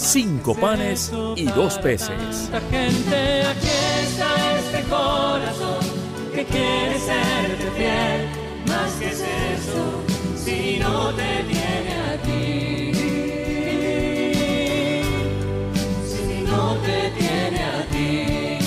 cinco panes y dos peces. Gente, aquí está este corazón que quiere serte fiel. Más que es eso, si no te tiene a ti. Si no te tiene a ti.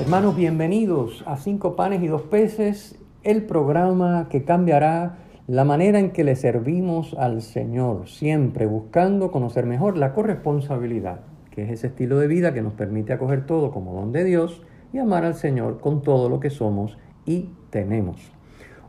Hermanos, bienvenidos a Cinco Panes y Dos Peces, el programa que cambiará la manera en que le servimos al Señor, siempre buscando conocer mejor la corresponsabilidad, que es ese estilo de vida que nos permite acoger todo como don de Dios y amar al Señor con todo lo que somos y tenemos.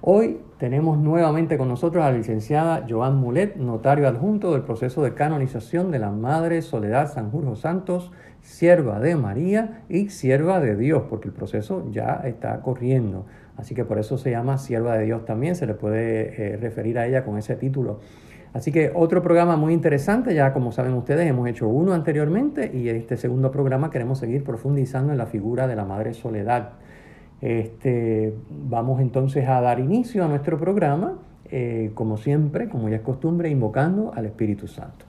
Hoy tenemos nuevamente con nosotros a la licenciada Joan Mulet, notario adjunto del proceso de canonización de la Madre Soledad Sanjurjo Santos, sierva de María y sierva de Dios, porque el proceso ya está corriendo. Así que por eso se llama sierva de Dios también, se le puede eh, referir a ella con ese título. Así que otro programa muy interesante, ya como saben ustedes, hemos hecho uno anteriormente y en este segundo programa queremos seguir profundizando en la figura de la Madre Soledad. Este, vamos entonces a dar inicio a nuestro programa, eh, como siempre, como ya es costumbre, invocando al Espíritu Santo.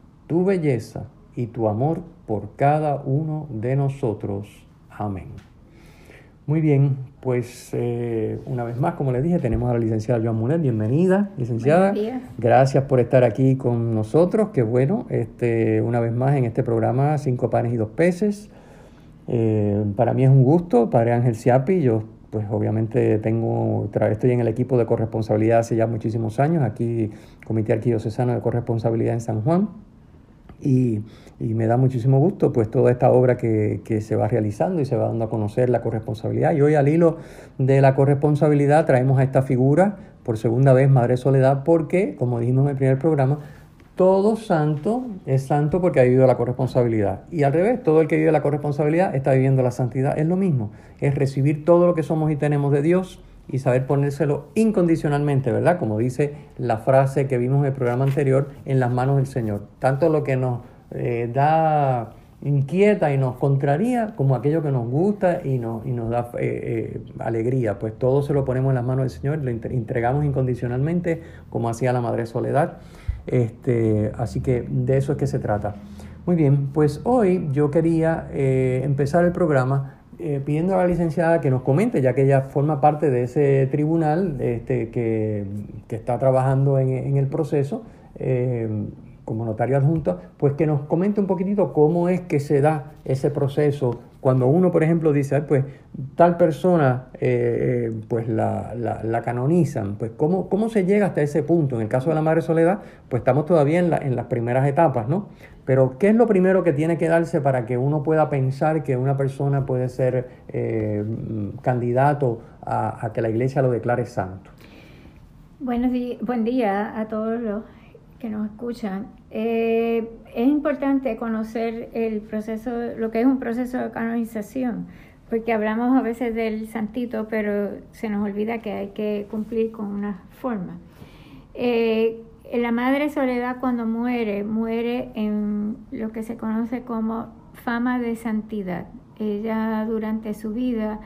tu belleza y tu amor por cada uno de nosotros. Amén. Muy bien, pues eh, una vez más, como les dije, tenemos a la licenciada Joan Mulet. Bienvenida, licenciada. Buenos días. Gracias por estar aquí con nosotros. Qué bueno, este, una vez más en este programa Cinco Panes y Dos Peces. Eh, para mí es un gusto, Padre Ángel Siapi. Yo, pues obviamente, tengo, estoy en el equipo de corresponsabilidad hace ya muchísimos años, aquí, Comité Arquidiocesano de Corresponsabilidad en San Juan. Y, y me da muchísimo gusto pues toda esta obra que, que se va realizando y se va dando a conocer la corresponsabilidad. Y hoy al hilo de la corresponsabilidad traemos a esta figura por segunda vez, Madre Soledad, porque, como dijimos en el primer programa, todo santo es santo porque ha vivido la corresponsabilidad. Y al revés, todo el que vive la corresponsabilidad está viviendo la santidad. Es lo mismo, es recibir todo lo que somos y tenemos de Dios y saber ponérselo incondicionalmente, ¿verdad? Como dice la frase que vimos en el programa anterior, en las manos del Señor. Tanto lo que nos eh, da inquieta y nos contraría, como aquello que nos gusta y nos, y nos da eh, eh, alegría, pues todo se lo ponemos en las manos del Señor, lo entre- entregamos incondicionalmente, como hacía la Madre Soledad. Este, así que de eso es que se trata. Muy bien, pues hoy yo quería eh, empezar el programa eh, pidiendo a la licenciada que nos comente, ya que ella forma parte de ese tribunal este, que, que está trabajando en, en el proceso eh, como notario adjunto, pues que nos comente un poquitito cómo es que se da ese proceso cuando uno, por ejemplo, dice, "Ay, pues tal persona, eh, eh, pues la, la- canonizan, pues ¿cómo, cómo se llega hasta ese punto. En el caso de la Madre Soledad, pues estamos todavía en, la- en las primeras etapas, ¿no? Pero ¿qué es lo primero que tiene que darse para que uno pueda pensar que una persona puede ser eh, candidato a, a que la iglesia lo declare santo? Buenos di- buen día a todos los que nos escuchan. Eh, es importante conocer el proceso, lo que es un proceso de canonización, porque hablamos a veces del santito, pero se nos olvida que hay que cumplir con una forma. Eh, la Madre Soledad cuando muere, muere en lo que se conoce como fama de santidad. Ella durante su vida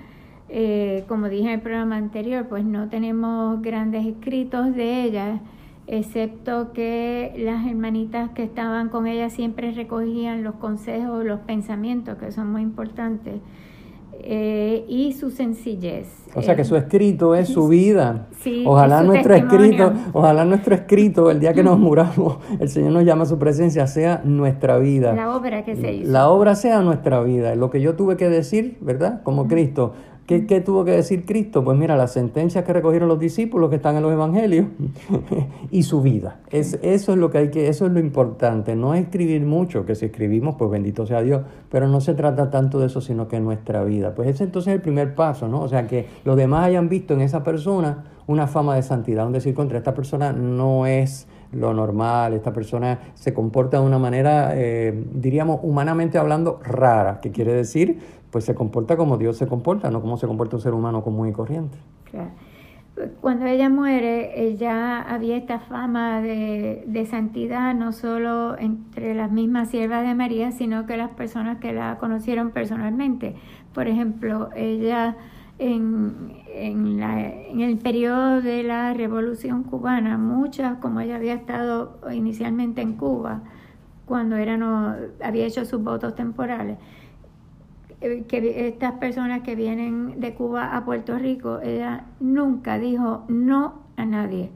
eh, como dije en el programa anterior, pues no tenemos grandes escritos de ella, excepto que las hermanitas que estaban con ella siempre recogían los consejos, los pensamientos, que son muy importantes. eh, y su sencillez. O sea que Eh, su escrito es su vida. Sí, ojalá es su nuestro testimonio. escrito, ojalá nuestro escrito, el día que nos muramos, el Señor nos llama a su presencia, sea nuestra vida. La obra que se hizo. La obra sea nuestra vida. Lo que yo tuve que decir, ¿verdad? Como Cristo. ¿Qué, qué tuvo que decir Cristo? Pues mira, las sentencias que recogieron los discípulos que están en los evangelios y su vida. Es, eso es lo que hay que, eso es lo importante. No es escribir mucho, que si escribimos, pues bendito sea Dios, pero no se trata tanto de eso, sino que nuestra vida. Pues ese entonces es el primer paso, ¿no? O sea, que los demás hayan visto en esa persona una fama de santidad, un decir contra esta persona no es lo normal, esta persona se comporta de una manera, eh, diríamos, humanamente hablando, rara, que quiere decir, pues se comporta como Dios se comporta, no como se comporta un ser humano común y corriente. Claro. Cuando ella muere, ella había esta fama de, de santidad, no solo entre las mismas siervas de María, sino que las personas que la conocieron personalmente. Por ejemplo, ella en, en, la- en el periodo de la Revolución Cubana, muchas, como ella había estado inicialmente en Cuba, cuando era había hecho sus votos temporales, eh, que estas personas que vienen de Cuba a Puerto Rico, ella nunca dijo no a nadie.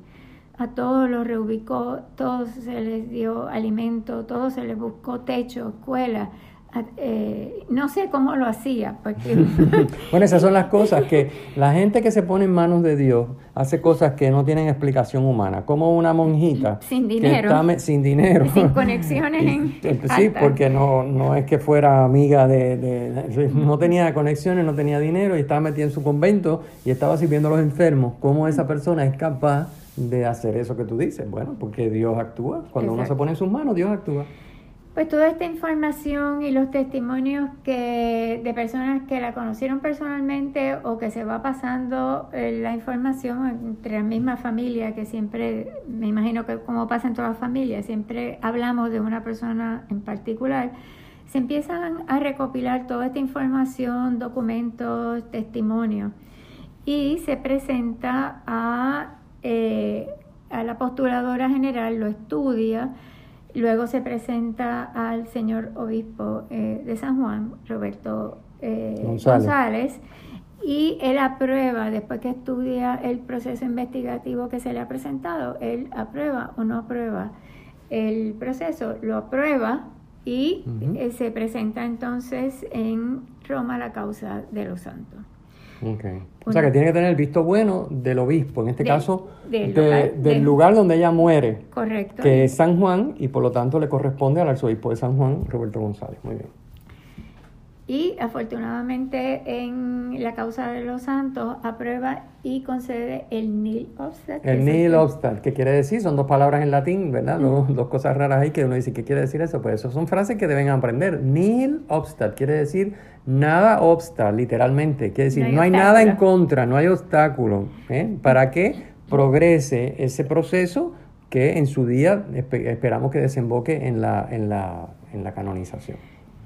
A todos los reubicó, todos se les dio alimento, todos se les buscó techo, escuela. Eh, no sé cómo lo hacía, porque Bueno, esas son las cosas que la gente que se pone en manos de Dios hace cosas que no tienen explicación humana, como una monjita Sin que dinero. está sin dinero, Sin conexiones en eh, sí, porque no, no es que fuera amiga de, de- no tenía conexiones, no tenía dinero y estaba metida en su convento y estaba sirviendo a los enfermos. ¿Cómo esa persona es capaz de hacer eso que tú dices? Bueno, porque Dios actúa. Cuando uno se pone en sus manos, Dios actúa. Pues toda esta información y los testimonios que de personas que la conocieron personalmente o que se va pasando eh, la información entre la misma familia, que siempre, me imagino que como pasa en todas las familias, siempre hablamos de una persona en particular, se empiezan a recopilar toda esta información, documentos, testimonios y se presenta a, eh, a la postuladora general, lo estudia, luego se presenta al señor obispo eh, de San Juan, Roberto eh, González. González. y él aprueba, después que estudia el proceso investigativo que se le ha presentado, él aprueba o no aprueba el proceso, lo aprueba y eh, se presenta entonces en Roma la causa de los santos. Okay. O sea que tiene que tener el visto bueno del obispo, en este De- caso del de- lugar- del de- lugar donde ella muere, Correcto. que es San Juan, y por lo tanto le corresponde al arzobispo de San Juan, Roberto González. Muy bien. Y afortunadamente en la causa de los santos aprueba y concede el nil obstat. que El nihil obstat, ¿qué quiere decir? Son dos palabras en latín, ¿verdad? Dos, dos cosas raras ahí que uno dice, ¿qué quiere decir eso? Pues eso son frases que deben aprender. Nihil obstat quiere decir nada obsta, literalmente. Quiere decir, No hay no hay, nada en contra, no hay obstáculo. ¿eh? Para que progrese ese proceso que en su día espe- esperamos que desemboque en la, en la, en la canonización.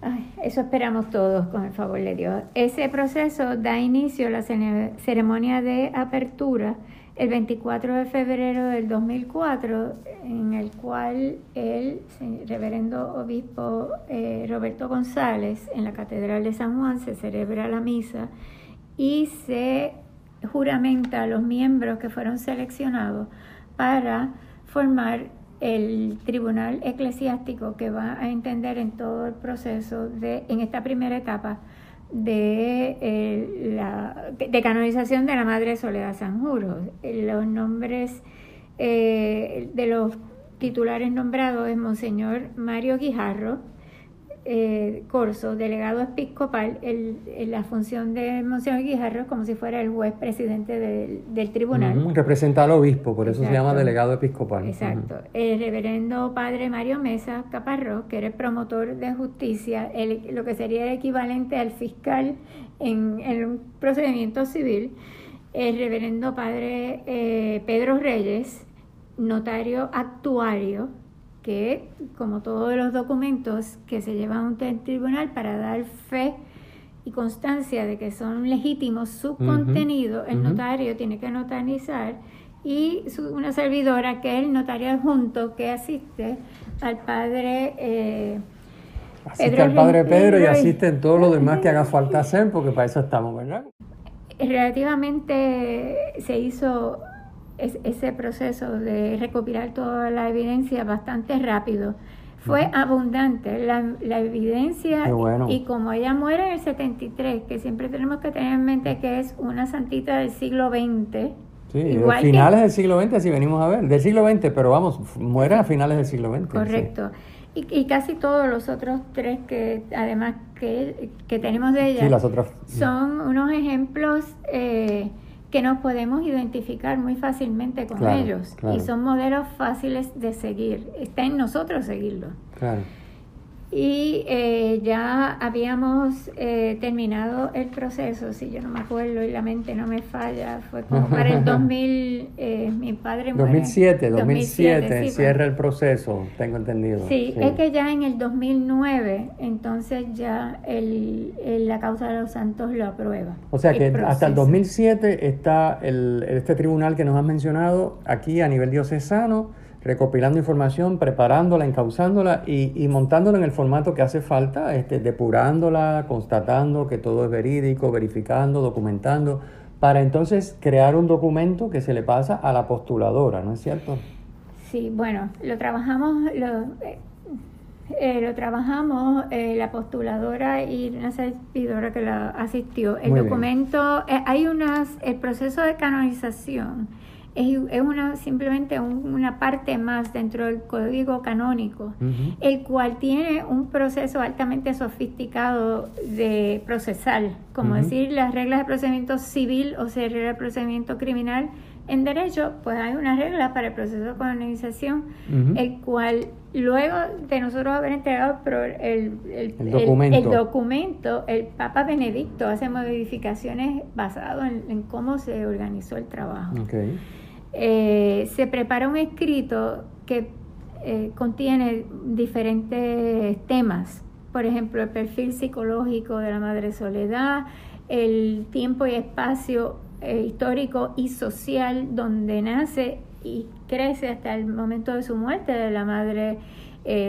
Ay, eso esperamos todos con el favor de Dios. Ese proceso da inicio a la ceremonia de apertura el 24 de febrero del 2004, en el cual el reverendo obispo eh, Roberto González en la Catedral de San Juan se celebra la misa y se juramenta a los miembros que fueron seleccionados para formar el tribunal eclesiástico que va a entender en todo el proceso de, en esta primera etapa de, eh, la, de canonización de la Madre Soledad Sanjuro. Los nombres eh, de los titulares nombrados es Monseñor Mario Guijarro, eh, Corso, delegado episcopal, el- el- la función de Monseñor Guijarro como si fuera el juez presidente del, del tribunal. Representa al obispo, por eso se llama delegado episcopal. Exacto. El reverendo padre Mario Mesa Caparrós, que era el promotor de justicia, el- lo que sería el equivalente al fiscal en, en un procedimiento civil. El reverendo padre eh, Pedro Reyes, notario actuario, que como todos los documentos que se llevan ante el tribunal para dar fe y constancia de que son legítimos su contenido, el notario tiene que notarizar y su- una servidora que es el notario adjunto que asiste al padre eh, Asiste al Padre Pedro y asiste en todo lo demás que haga falta hacer, porque para eso estamos, ¿verdad? Relativamente se hizo ese proceso de recopilar toda la evidencia bastante rápido. Fue abundante la, la evidencia y como ella muere en el 73, que siempre tenemos que tener en mente que es una santita del siglo XX. Sí, igual finales del siglo XX, si venimos a ver, del siglo XX, pero vamos, muere a finales del siglo XX. Correcto. Y, casi todos los otros tres que además que, tenemos de ella son unos ejemplos eh, que nos podemos identificar muy fácilmente con ellos y son modelos fáciles de seguir. Está en nosotros seguirlos. Claro y eh, ya habíamos eh, terminado el proceso, si yo no me acuerdo y la mente no me falla, fue como para el 2000, eh, mi padre 2007, 2007, cierra el proceso, tengo entendido. Sí, es que ya en el 2009, entonces ya el, la causa de los santos lo aprueba. O sea que hasta el 2007 está el, este tribunal que nos has mencionado aquí a nivel diocesano recopilando información, preparándola, encauzándola y, y, montándola en el formato que hace falta, este, depurándola, constatando que todo es verídico, verificando, documentando, para entonces crear un documento que se le pasa a la postuladora, ¿no es cierto? Sí, bueno, lo trabajamos, lo, eh, eh, lo trabajamos eh, la postuladora y una servidora que la asistió. El documento, hay unas, el proceso de canonización es, una, simplemente una parte más dentro del código canónico, el cual tiene un proceso altamente sofisticado de procesal, como decir las reglas de procedimiento civil o sea, reglas de procedimiento criminal. En derecho, pues hay una regla para el proceso de canonización, el cual luego de nosotros haber entregado el, el, documento. el, Papa Benedicto hace modificaciones basadas en, cómo se organizó el trabajo. Eh, se prepara un escrito que eh, contiene diferentes temas, por ejemplo, el perfil psicológico de la madre soledad, el tiempo y espacio eh, histórico y social donde nace y crece hasta el momento de su muerte de la madre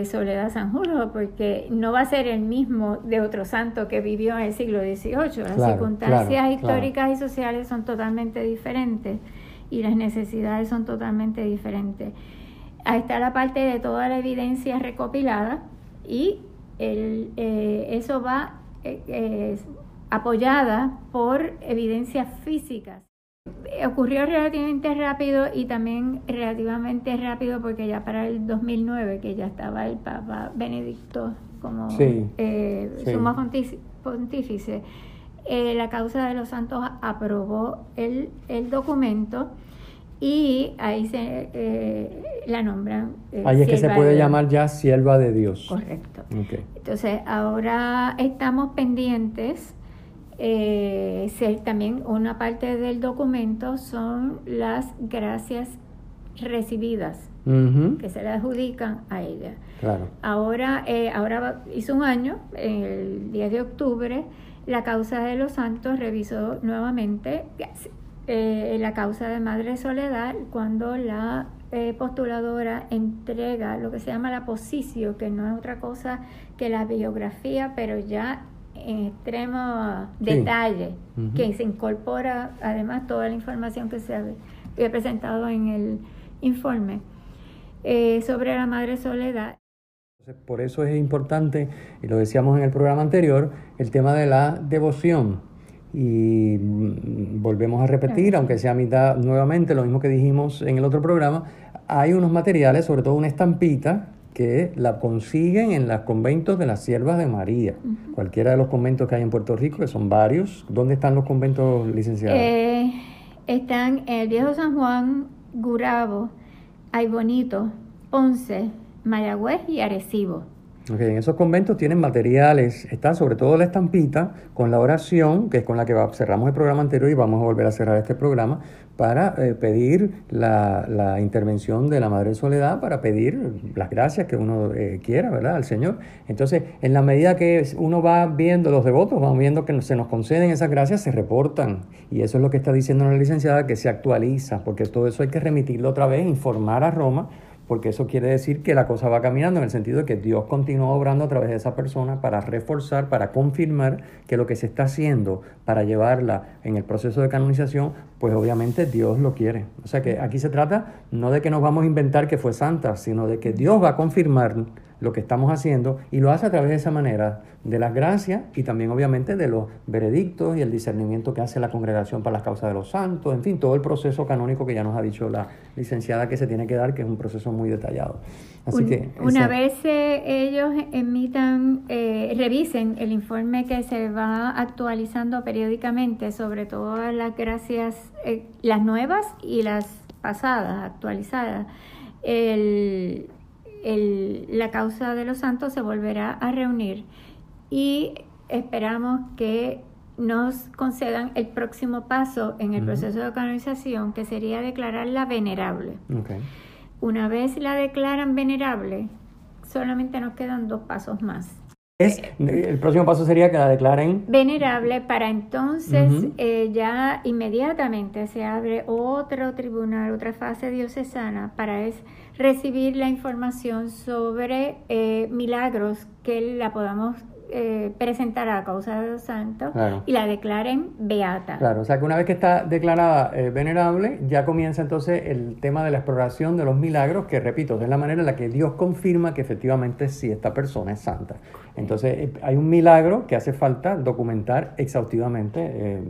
Soledad Sanjurjo, porque no va a ser el mismo de otro santo que vivió en el siglo XVIII. Las circunstancias históricas y sociales son totalmente diferentes y las necesidades son totalmente diferentes. Ahí está la parte de toda la evidencia recopilada y el, eh, eso va eh, apoyada por evidencias físicas. Ocurrió relativamente rápido y también relativamente rápido porque ya para el 2009, que ya estaba el Papa Benedicto como eh, sumo pontífice, eh, la causa de los santos aprobó el, el documento y ahí se eh, la nombran. Eh, ahí es que se puede llamar ya sierva de Dios. Correcto. Entonces, ahora estamos pendientes. también una parte del documento son las gracias recibidas que se le adjudican a ella. Claro. Ahora, ahora hizo un año, el 10 de octubre, la causa de los santos revisó nuevamente eh, la causa de Madre Soledad cuando la eh, postuladora entrega lo que se llama la posición, que no es otra cosa que la biografía, pero ya en extremo detalle, que se incorpora además toda la información que se había presentado en el informe eh, sobre la Madre Soledad. Por eso es importante, y lo decíamos en el programa anterior, el tema de la devoción. Y mm, volvemos a repetir, aunque sea mitad nuevamente, lo mismo que dijimos en el otro programa, hay unos materiales, sobre todo una estampita, que la consiguen en los conventos de las siervas de María. Cualquiera de los conventos que hay en Puerto Rico, que son varios. ¿Dónde están los conventos licenciados? Eh, están en el Viejo San Juan, Gurabo, Ay Bonito, Ponce, Mayagüez y Arecibo. Okay, en esos conventos tienen materiales, está sobre todo la estampita con la oración, que es con la que cerramos el programa anterior y vamos a volver a cerrar este programa, para eh, pedir la, intervención de la Madre Soledad, para pedir las gracias que uno eh, quiera, ¿verdad?, al Señor. Entonces, en la medida que uno va viendo, los devotos van viendo que se nos conceden esas gracias, se reportan. Y eso es lo que está diciendo la licenciada, que se actualiza, porque todo eso hay que remitirlo otra vez, informar a Roma porque eso quiere decir que la cosa va caminando en el sentido de que Dios continúa obrando a través de esa persona para reforzar, para confirmar que lo que se está haciendo para llevarla en el proceso de canonización, pues obviamente Dios lo quiere. O sea que aquí se trata no de que nos vamos a inventar que fue santa, sino de que Dios va a confirmar lo que estamos haciendo y lo hace a través de esa manera, de las gracias y también obviamente de los veredictos y el discernimiento que hace la congregación para las causas de los santos, en fin, todo el proceso canónico que ya nos ha dicho la licenciada que se tiene que dar, que es un proceso muy detallado. Así que una vez eh, ellos emitan, eh, revisen el informe que se va actualizando periódicamente sobre todas las gracias, eh, las nuevas y las pasadas, actualizadas, el, la causa de los santos se volverá a reunir y esperamos que nos concedan el próximo paso en el proceso de canonización, que sería declararla venerable. Una vez la declaran venerable, solamente nos quedan dos pasos más. Es, el próximo paso sería que la declaren venerable para entonces eh, ya inmediatamente se abre otro tribunal, otra fase diocesana para es recibir la información sobre eh, milagros que la podamos eh, presentar a causa de los santos y la declaren beata. Claro, o sea que una vez que está declarada eh, venerable, ya comienza entonces el tema de la exploración de los milagros, que repito, es la manera en la que Dios confirma que efectivamente sí esta persona es santa. Entonces hay un milagro que hace falta documentar exhaustivamente,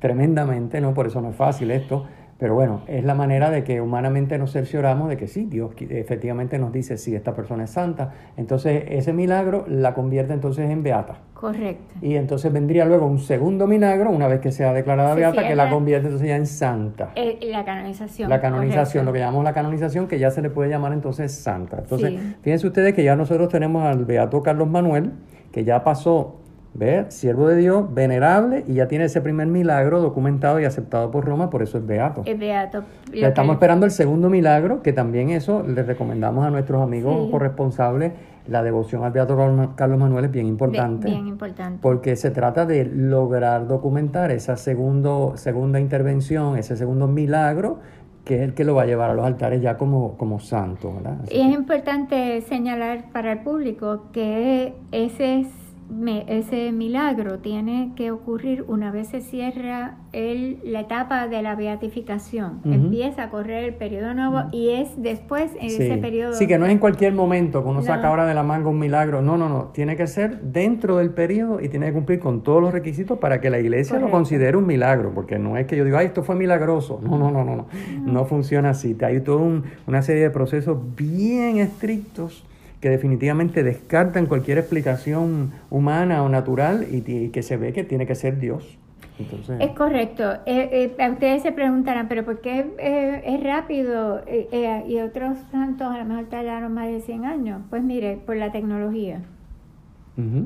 tremendamente, ¿no? Por eso no es fácil esto pero bueno, es la manera de que humanamente nos cercioramos de que sí, Dios efectivamente nos dice, sí, esta persona es santa. Entonces ese milagro la convierte entonces en beata. Correcto. Y entonces vendría luego un segundo milagro, una vez que sea declarada beata, que la convierte entonces ya en santa. Eh, la canonización. La canonización, lo que llamamos la canonización, que ya se le puede llamar entonces santa. Entonces, fíjense ustedes que ya nosotros tenemos al beato Carlos Manuel, que ya pasó Ve, siervo de Dios, venerable, y ya tiene ese primer milagro documentado y aceptado por Roma, por eso es beato. Es beato. estamos esperando el segundo milagro, que también eso le recomendamos a nuestros amigos corresponsables. La devoción al beato Carlos Manuel es bien importante. Bien, importante. Porque se trata de lograr documentar esa segundo, segunda intervención, ese segundo milagro que es el que lo va a llevar a los altares ya como, como santo. y es importante señalar para el público que ese es ese milagro tiene que ocurrir una vez se cierra el, la etapa de la beatificación. Empieza a correr el periodo nuevo y es después en ese periodo. Sí, que no es en cualquier momento que uno saca ahora de la manga un milagro. No, no, no. Tiene que ser dentro del periodo y tiene que cumplir con todos los requisitos para que la iglesia lo considere un milagro. Porque no es que yo diga, ay, esto fue milagroso. No, no, no, no. No, no funciona así. Hay toda una serie de procesos bien estrictos que definitivamente descartan cualquier explicación humana o natural y, que se ve que tiene que ser Dios. Es correcto. Eh, eh, ustedes se preguntarán, pero ¿por qué eh, es rápido y otros santos a lo mejor tardaron más de 100 años? Pues mire, por la tecnología.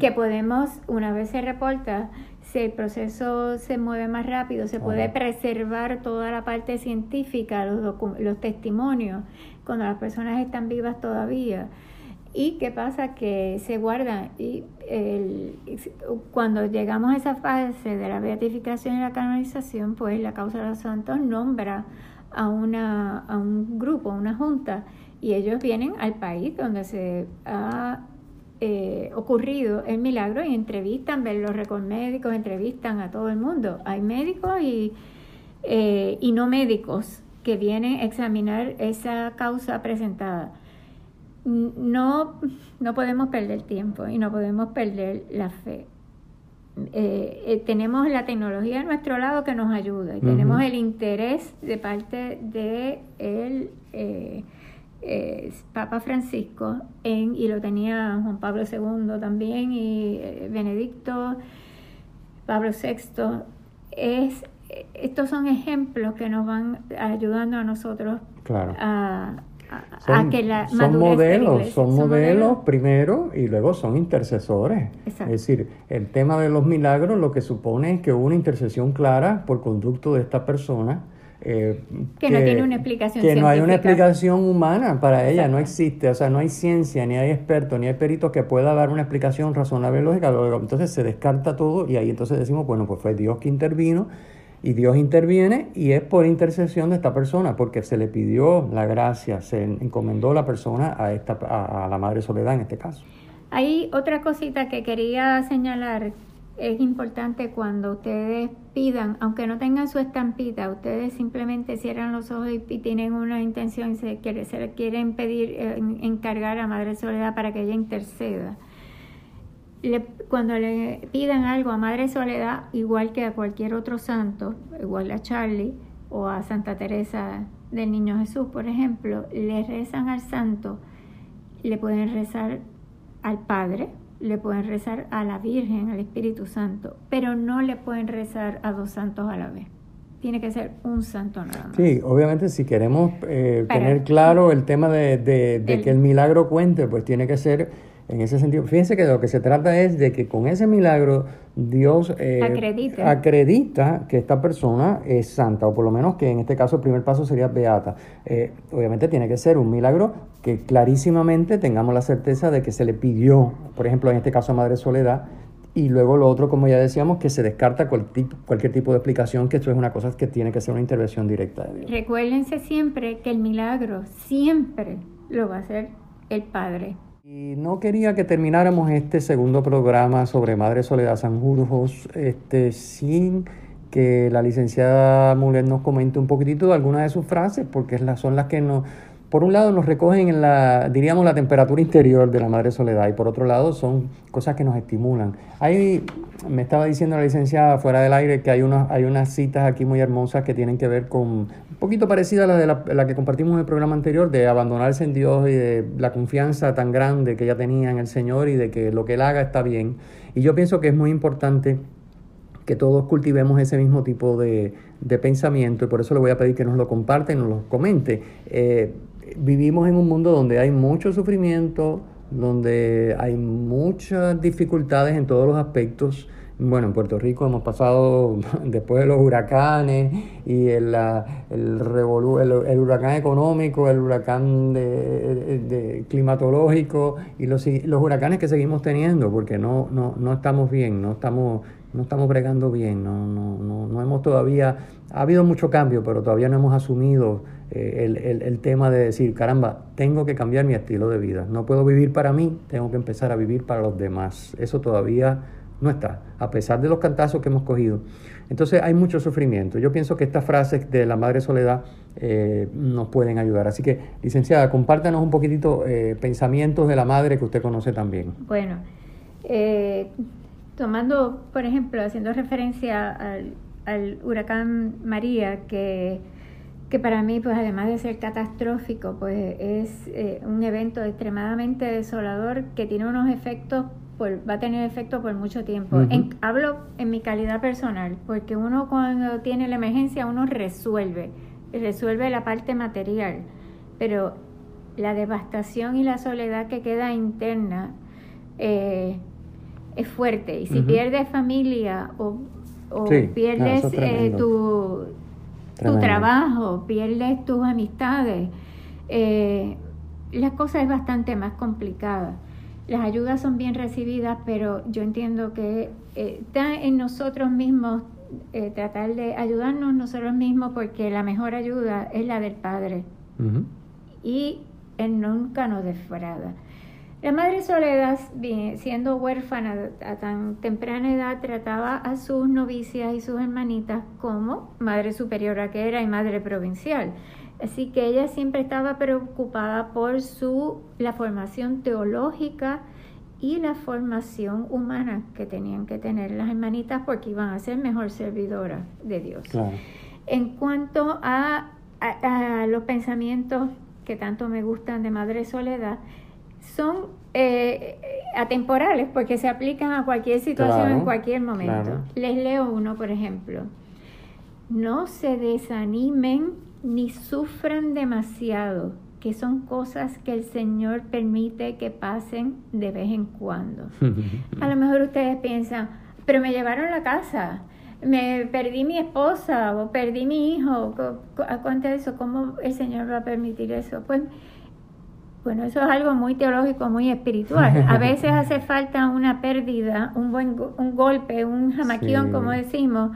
Que podemos, una vez se reporta, si el proceso se mueve más rápido, se puede preservar toda la parte científica, los, los testimonios, cuando las personas están vivas todavía. ¿Y qué pasa? Que se guarda y el, cuando llegamos a esa fase de la beatificación y la canonización, pues la causa de los santos nombra a, una, a un grupo, una junta, y ellos vienen al país donde se ha eh, ocurrido el milagro y entrevistan, ven los récords médicos, entrevistan a todo el mundo. Hay médicos y, eh, y no médicos que vienen a examinar esa causa presentada no, no podemos perder tiempo y no podemos perder la fe. Eh, eh, tenemos la tecnología a nuestro lado que nos ayuda. Y tenemos el interés de parte de el eh, Papa Francisco en, y lo tenía Juan Pablo II también y Benedicto Pablo VI es estos son ejemplos que nos van ayudando a nosotros a, son, son modelos, son, modelos primero y luego son intercesores. Es decir, el tema de los milagros lo que supone es que hubo una intercesión clara por conducto de esta persona. Eh, que, no tiene una explicación que no hay una explicación humana para ella no existe o sea no hay ciencia ni hay expertos ni hay peritos que pueda dar una explicación razonable y lógica entonces se descarta todo y ahí entonces decimos bueno pues fue Dios que intervino Y Dios interviene y es por intercesión de esta persona, porque se le pidió la gracia, se encomendó la persona a, esta, a, la Madre Soledad en este caso. Hay otra cosita que quería señalar. Es importante cuando ustedes pidan, aunque no tengan su estampita, ustedes simplemente cierran los ojos y, tienen una intención y se, quiere, se quieren pedir, eh, encargar a Madre Soledad para que ella interceda cuando le pidan algo a Madre Soledad, igual que a cualquier otro santo, igual a Charlie o a Santa Teresa del Niño Jesús, por ejemplo, le rezan al santo, le pueden rezar al Padre, le pueden rezar a la Virgen, al Espíritu Santo, pero no le pueden rezar a dos santos a la vez. Tiene que ser un santo nada más. Sí, obviamente si queremos eh, tener claro el tema de, de que el milagro cuente, pues tiene que ser en ese sentido, fíjense que lo que se trata es de que con ese milagro Dios eh, acredita que esta persona es santa, o por lo menos que en este caso el primer paso sería beata. Eh, obviamente tiene que ser un milagro que clarísimamente tengamos la certeza de que se le pidió, por ejemplo, en este caso a Madre Soledad, y luego lo otro, como ya decíamos, que se descarta cualquier tipo de explicación, que esto es una cosa que tiene que ser una intervención directa de Dios. Recuérdense siempre que el milagro siempre lo va a hacer el Padre. Y no quería que termináramos este segundo programa sobre Madre Soledad Sanjurjos este, sin que la licenciada Muller nos comente un poquitito de algunas de sus frases, porque son las que nos, por un lado nos recogen en la, diríamos, la temperatura interior de la Madre Soledad y por otro lado son cosas que nos estimulan. Hay, me estaba diciendo la licenciada fuera del aire que hay, unas hay unas citas aquí muy hermosas que tienen que ver con, un poquito parecida a la de la, que compartimos en el programa anterior, de abandonarse en Dios y de la confianza tan grande que ella tenía en el Señor y de que lo que Él haga está bien. Y yo pienso que es muy importante que todos cultivemos ese mismo tipo de, pensamiento y por eso le voy a pedir que nos lo comparte y nos lo comente. Eh, vivimos en un mundo donde hay mucho sufrimiento, donde hay muchas dificultades en todos los aspectos. Bueno, en Puerto Rico hemos pasado, después de los huracanes y el, el, el, huracán económico, el huracán de, climatológico y los, los, huracanes que seguimos teniendo, porque no, no, no estamos bien, no estamos, no estamos bregando bien, no, no, no, no hemos todavía, ha habido mucho cambio, pero todavía no hemos asumido eh, el, el, tema de decir, caramba, tengo que cambiar mi estilo de vida. No puedo vivir para mí, tengo que empezar a vivir para los demás. Eso todavía no está, a pesar de los cantazos que hemos cogido. Entonces hay mucho sufrimiento. Yo pienso que estas frases de la Madre Soledad eh, nos pueden ayudar. Así que, licenciada, compártanos un poquitito eh, pensamientos de la Madre que usted conoce también. Bueno, tomando, por ejemplo, haciendo referencia al huracán María, que que para mí, pues además de ser catastrófico, pues es eh, un evento extremadamente desolador que tiene unos efectos, por, va a tener efectos por mucho tiempo. hablo en mi calidad personal, porque uno cuando tiene la emergencia, uno resuelve, resuelve la parte material, pero la devastación y la soledad que queda interna eh, es fuerte. Y si pierdes familia o, pierdes eh, tu tu trabajo, pierdes tus amistades. Eh, la cosa es bastante más complicada. Las ayudas son bien recibidas, pero yo entiendo que eh, está en nosotros mismos eh, tratar de ayudarnos nosotros mismos porque la mejor ayuda es la del Padre. Y Él nunca nos defrauda. La madre Soledad, siendo huérfana a tan temprana edad, trataba a sus novicias y sus hermanitas como madre superiora que era y madre provincial. Así que ella siempre estaba preocupada por su la formación teológica y la formación humana que tenían que tener las hermanitas porque iban a ser mejor servidoras de Dios. En cuanto a, a los pensamientos que tanto me gustan de Madre Soledad, son eh, atemporales porque se aplican a cualquier situación en cualquier momento. Les leo uno, por ejemplo. No se desanimen ni sufran demasiado, que son cosas que el Señor permite que pasen de vez en cuando. a lo mejor ustedes piensan, pero me llevaron la casa, me perdí mi esposa o perdí mi hijo. ¿Cuánto eso? ¿Cómo el Señor va a permitir eso? Pues bueno, eso es algo muy teológico, muy espiritual. A veces hace falta una pérdida, un buen un golpe, un jamaquión, como decimos,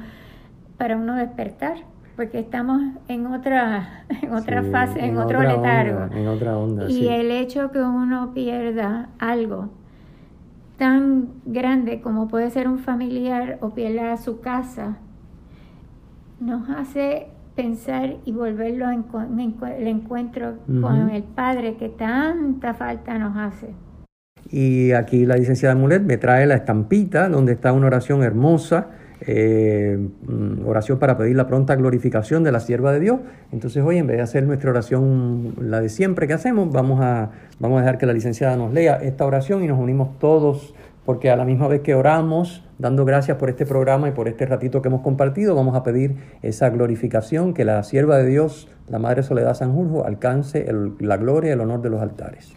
para uno despertar, porque estamos en otra, en otra fase, en, otro letargo. en otra onda. Y el hecho que uno pierda algo tan grande como puede ser un familiar o pierda su casa, nos hace pensar y volverlo en el encuentro con el Padre que tanta falta nos hace. Y aquí la licenciada Mulet me trae la estampita donde está una oración hermosa, eh, mm, oración para pedir la pronta glorificación de la sierva de Dios. Entonces hoy en vez de hacer nuestra oración, la de siempre que hacemos, vamos a, vamos a dejar que la licenciada nos lea esta oración y nos unimos todos porque a la misma vez que oramos, dando gracias por este programa y por este ratito que hemos compartido, vamos a pedir esa glorificación, que la sierva de Dios, la Madre Soledad Sanjurjo, alcance la gloria y el honor de los altares.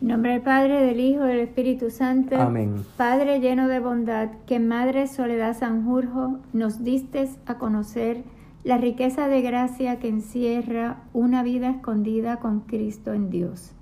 En nombre del Padre, del Hijo del Espíritu Santo. Amén. Padre lleno de bondad, que Madre Soledad Sanjurjo nos distes a conocer la riqueza de gracia que encierra una vida escondida con Cristo en Dios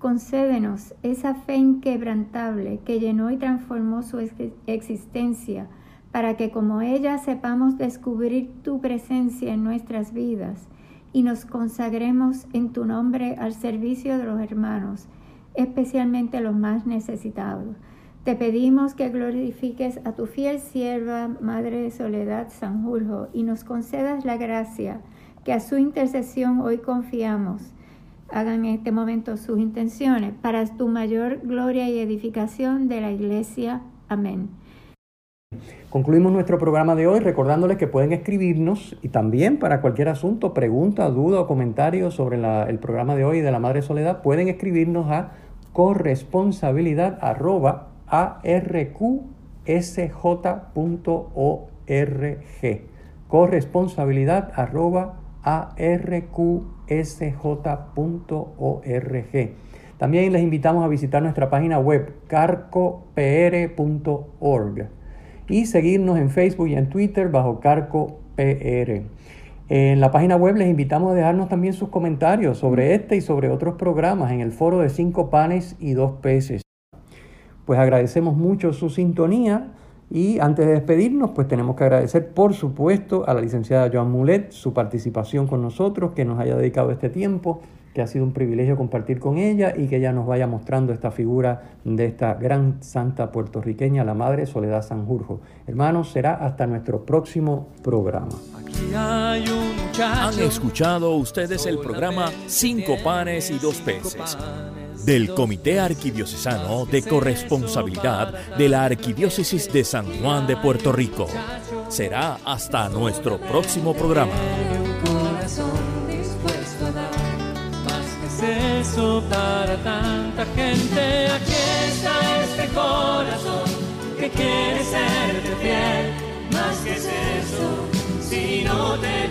Concédenos esa fe inquebrantable que llenó y transformó su existencia, para que como ella sepamos descubrir tu presencia en nuestras vidas y nos consagremos en tu nombre al servicio de los hermanos, especialmente los más necesitados. Te pedimos que glorifiques a tu fiel sierva, Madre de Soledad Sanjurjo, y nos concedas la gracia que a su intercesión hoy confiamos hagan en este momento sus intenciones para tu mayor gloria y edificación de la iglesia. Amén. Concluimos nuestro programa de hoy recordándoles que pueden escribirnos y también para cualquier asunto, pregunta, duda o comentario sobre el programa de hoy de la Madre Soledad, pueden escribirnos a corresponsabilidad Corresponsabilidad arqsj.org. También les invitamos a visitar nuestra página web carcopr.org y seguirnos en Facebook y en Twitter bajo carcopr. En la página web les invitamos a dejarnos también sus comentarios sobre este y sobre otros programas en el foro de cinco panes y dos peces. Pues agradecemos mucho su sintonía y antes de despedirnos, pues tenemos que agradecer, por supuesto, a la licenciada Joan Mulet su participación con nosotros, que nos haya dedicado este tiempo, que ha sido un privilegio compartir con ella y que ella nos vaya mostrando esta figura de esta gran santa puertorriqueña, la Madre Soledad Sanjurjo. Hermanos, será hasta nuestro próximo programa. Han escuchado ustedes el programa Cinco panes y dos peces del Comité Arquidiocesano de Corresponsabilidad de la Arquidiócesis de San Juan de Puerto Rico. Será hasta nuestro próximo programa. eso para tanta gente. Aquí está este corazón que quiere serte fiel. Más que eso, si no te